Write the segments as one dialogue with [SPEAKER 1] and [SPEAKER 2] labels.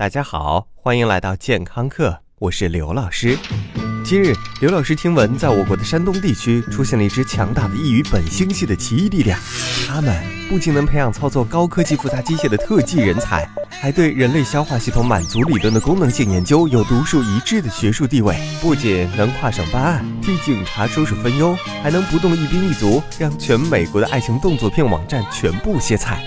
[SPEAKER 1] 大家好，欢迎来到健康课，我是刘老师。今日，刘老师听闻，在我国的山东地区出现了一支强大的异于本星系的奇异力量，他们不仅能培养操作高科技复杂机械的特技人才，还对人类消化系统满足理论的功能性研究有独树一帜的学术地位。不仅能跨省办案，替警察收拾分忧，还能不动一兵一卒，让全美国的爱情动作片网站全部歇菜。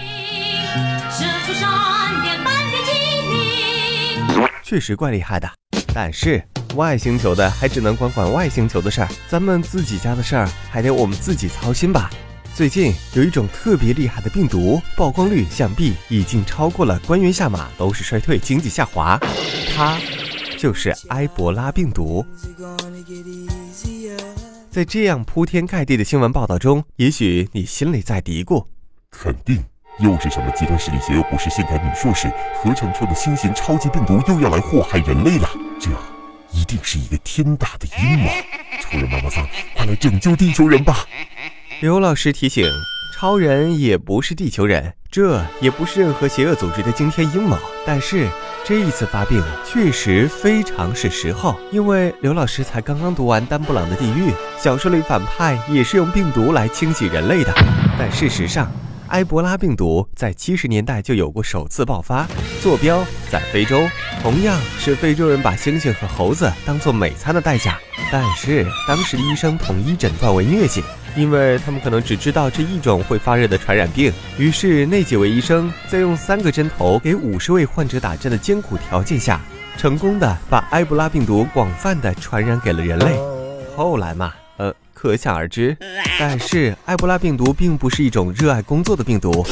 [SPEAKER 1] 确实怪厉害的，但是外星球的还只能管管外星球的事儿，咱们自己家的事儿还得我们自己操心吧。最近有一种特别厉害的病毒，曝光率想必已经超过了官员下马、楼市衰退、经济下滑，它就是埃博拉病毒。在这样铺天盖地的新闻报道中，也许你心里在嘀咕：
[SPEAKER 2] 肯定。又是什么极端势力邪恶、不是现代女硕士合成出的新型超级病毒又要来祸害人类了？这一定是一个天大的阴谋！超人妈妈桑，快来拯救地球人吧！
[SPEAKER 1] 刘老师提醒：超人也不是地球人，这也不是任何邪恶组织的惊天阴谋。但是这一次发病确实非常是时候，因为刘老师才刚刚读完丹布朗的《地狱》小说里，反派也是用病毒来清洗人类的。但事实上，埃博拉病毒在七十年代就有过首次爆发，坐标在非洲，同样是非洲人把猩猩和猴子当做美餐的代价。但是当时的医生统一诊断为疟疾，因为他们可能只知道这一种会发热的传染病。于是那几位医生在用三个针头给五十位患者打针的艰苦条件下，成功的把埃博拉病毒广泛的传染给了人类。后来嘛。可想而知，但是埃博拉病毒并不是一种热爱工作的病毒，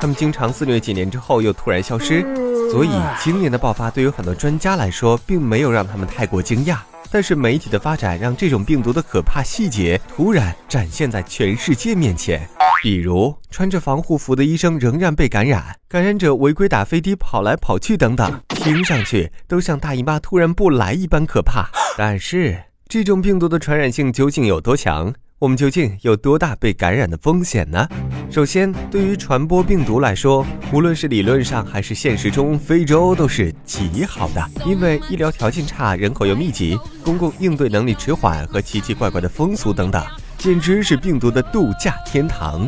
[SPEAKER 1] 他们经常肆虐几年之后又突然消失，所以今年的爆发对于很多专家来说并没有让他们太过惊讶。但是媒体的发展让这种病毒的可怕细节突然展现在全世界面前，比如穿着防护服的医生仍然被感染，感染者违规打飞的跑来跑去等等，听上去都像大姨妈突然不来一般可怕。但是。这种病毒的传染性究竟有多强？我们究竟有多大被感染的风险呢？首先，对于传播病毒来说，无论是理论上还是现实中，非洲都是极好的，因为医疗条件差，人口又密集，公共应对能力迟缓和奇奇怪怪的风俗等等，简直是病毒的度假天堂。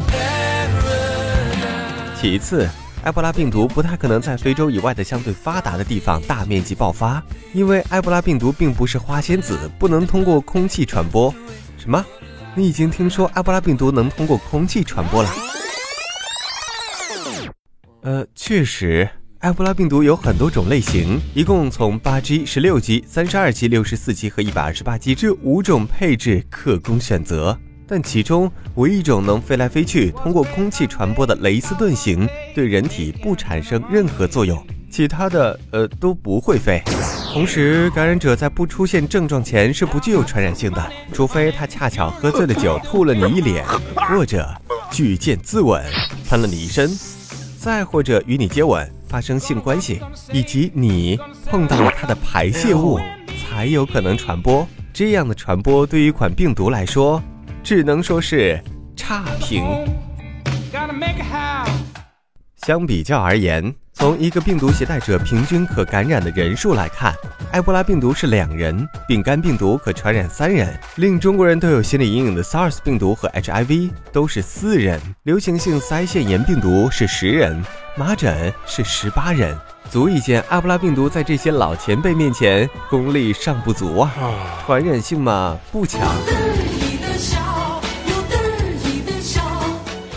[SPEAKER 1] 其次，埃博拉病毒不太可能在非洲以外的相对发达的地方大面积爆发，因为埃博拉病毒并不是花仙子，不能通过空气传播。什么？你已经听说埃博拉病毒能通过空气传播了？呃，确实，埃博拉病毒有很多种类型，一共从八 G、十六 G、三十二 G、六十四 G 和一百二十八 G 这五种配置可供选择。但其中唯一一种能飞来飞去、通过空气传播的雷斯顿型，对人体不产生任何作用，其他的呃都不会飞。同时，感染者在不出现症状前是不具有传染性的，除非他恰巧喝醉了酒吐了你一脸，或者举剑自刎喷了你一身，再或者与你接吻发生性关系，以及你碰到了他的排泄物，才有可能传播。这样的传播对于一款病毒来说。只能说是差评。相比较而言，从一个病毒携带者平均可感染的人数来看，埃博拉病毒是两人，丙肝病毒可传染三人，令中国人都有心理阴影的 SARS 病毒和 HIV 都是四人，流行性腮腺炎病毒是十人，麻疹是十八人，足以见埃博拉病毒在这些老前辈面前功力尚不足啊，传染性嘛不强。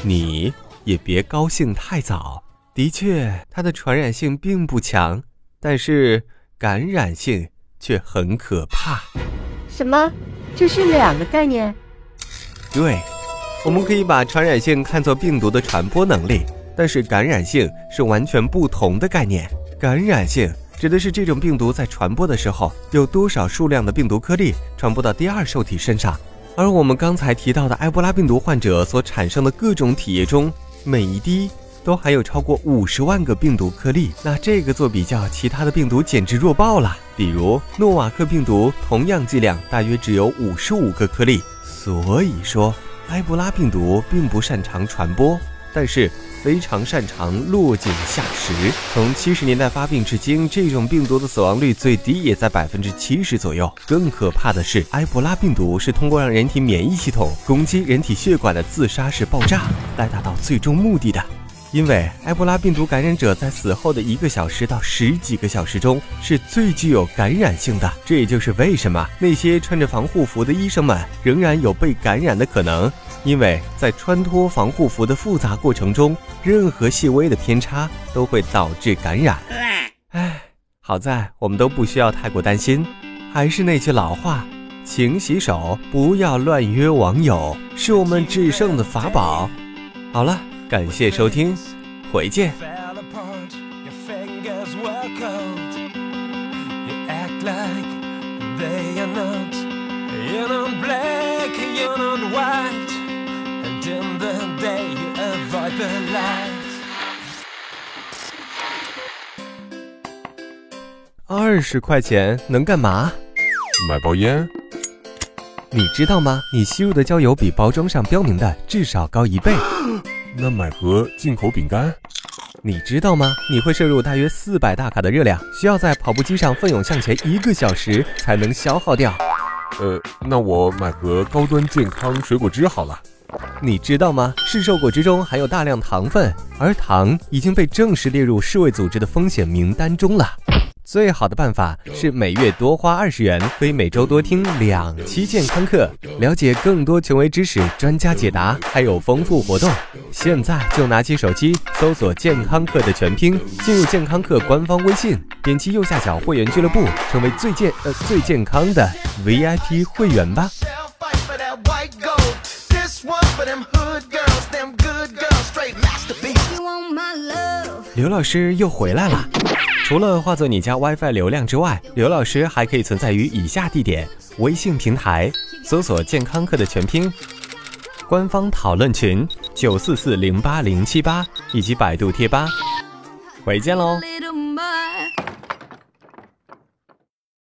[SPEAKER 1] 你也别高兴太早。的确，它的传染性并不强，但是感染性却很可怕。
[SPEAKER 3] 什么？这是两个概念？
[SPEAKER 1] 对，我们可以把传染性看作病毒的传播能力，但是感染性是完全不同的概念。感染性指的是这种病毒在传播的时候，有多少数量的病毒颗粒传播到第二受体身上。而我们刚才提到的埃博拉病毒患者所产生的各种体液中，每一滴都含有超过五十万个病毒颗粒。那这个做比较，其他的病毒简直弱爆了。比如诺瓦克病毒，同样剂量大约只有五十五个颗粒。所以说，埃博拉病毒并不擅长传播，但是非常擅长落井下石。从七十年代发病至今，这种病毒的死亡率最低也在百分之七十左右。更可怕的是，埃博拉病毒是通过让人体免疫系统攻击人体血管的自杀式爆炸来达到最终目的的。因为埃博拉病毒感染者在死后的一个小时到十几个小时中是最具有感染性的，这也就是为什么那些穿着防护服的医生们仍然有被感染的可能。因为在穿脱防护服的复杂过程中，任何细微的偏差都会导致感染。唉，好在我们都不需要太过担心。还是那句老话，勤洗手，不要乱约网友，是我们制胜的法宝。好了。感谢收听，回见。二十块钱能干嘛？
[SPEAKER 2] 买包烟。
[SPEAKER 1] 你知道吗？你吸入的焦油比包装上标明的至少高一倍。
[SPEAKER 2] 那买盒进口饼干，
[SPEAKER 1] 你知道吗？你会摄入大约四百大卡的热量，需要在跑步机上奋勇向前一个小时才能消耗掉。
[SPEAKER 2] 呃，那我买盒高端健康水果汁好了。
[SPEAKER 1] 你知道吗？市售果汁中含有大量糖分，而糖已经被正式列入世卫组织的风险名单中了。最好的办法是每月多花二十元，可以每周多听两期健康课，了解更多权威知识、专家解答，还有丰富活动。现在就拿起手机搜索“健康课”的全拼，进入健康课官方微信，点击右下角会员俱乐部，成为最健呃最健康的 VIP 会员吧。刘老师又回来了。除了化作你家 WiFi 流量之外，刘老师还可以存在于以下地点：微信平台搜索“健康课”的全拼，官方讨论群九四四零八零七八，以及百度贴吧。回见喽。